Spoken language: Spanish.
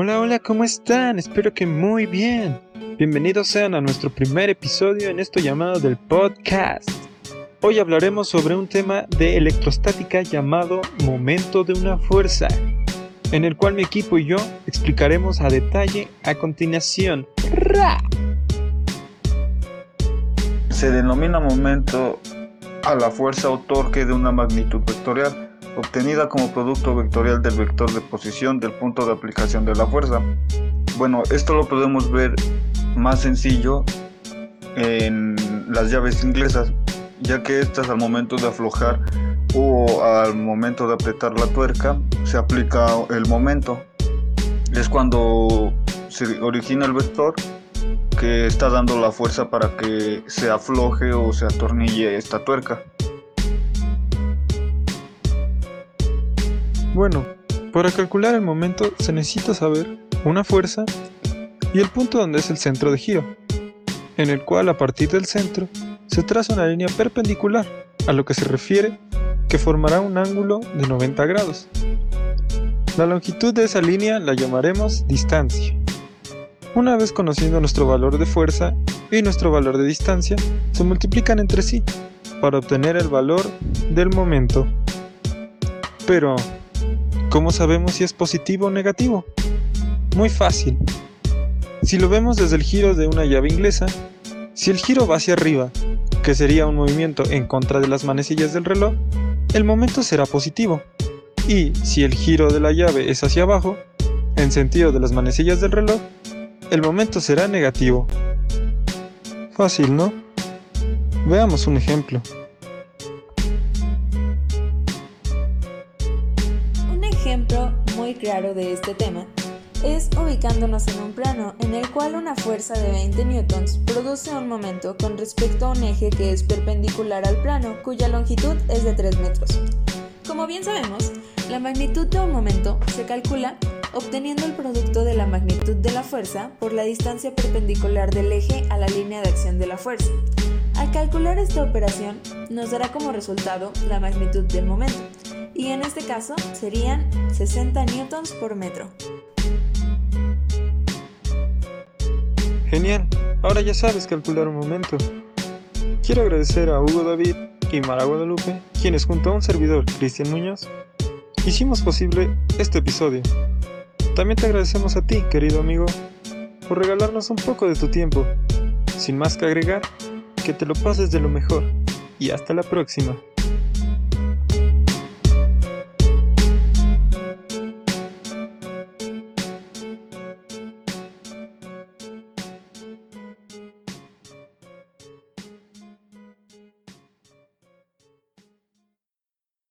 Hola, hola, ¿cómo están? Espero que muy bien. Bienvenidos sean a nuestro primer episodio en esto llamado del podcast. Hoy hablaremos sobre un tema de electrostática llamado momento de una fuerza, en el cual mi equipo y yo explicaremos a detalle a continuación. Se denomina momento a la fuerza o torque de una magnitud vectorial obtenida como producto vectorial del vector de posición del punto de aplicación de la fuerza. Bueno, esto lo podemos ver más sencillo en las llaves inglesas, ya que estas al momento de aflojar o al momento de apretar la tuerca se aplica el momento. Es cuando se origina el vector que está dando la fuerza para que se afloje o se atornille esta tuerca. Bueno, para calcular el momento se necesita saber una fuerza y el punto donde es el centro de giro, en el cual a partir del centro se traza una línea perpendicular, a lo que se refiere que formará un ángulo de 90 grados. La longitud de esa línea la llamaremos distancia. Una vez conociendo nuestro valor de fuerza y nuestro valor de distancia, se multiplican entre sí para obtener el valor del momento. Pero, ¿Cómo sabemos si es positivo o negativo? Muy fácil. Si lo vemos desde el giro de una llave inglesa, si el giro va hacia arriba, que sería un movimiento en contra de las manecillas del reloj, el momento será positivo. Y si el giro de la llave es hacia abajo, en sentido de las manecillas del reloj, el momento será negativo. Fácil, ¿no? Veamos un ejemplo. Muy claro de este tema es ubicándonos en un plano en el cual una fuerza de 20 newtons produce un momento con respecto a un eje que es perpendicular al plano cuya longitud es de 3 metros. Como bien sabemos, la magnitud de un momento se calcula obteniendo el producto de la magnitud de la fuerza por la distancia perpendicular del eje a la línea de acción de la fuerza. Al calcular esta operación, nos dará como resultado la magnitud del momento, y en este caso serían 60 newtons por metro. Genial, ahora ya sabes calcular un momento. Quiero agradecer a Hugo David y Mara Guadalupe, quienes junto a un servidor, Cristian Muñoz, hicimos posible este episodio. También te agradecemos a ti, querido amigo, por regalarnos un poco de tu tiempo. Sin más que agregar, que te lo pases de lo mejor y hasta la próxima.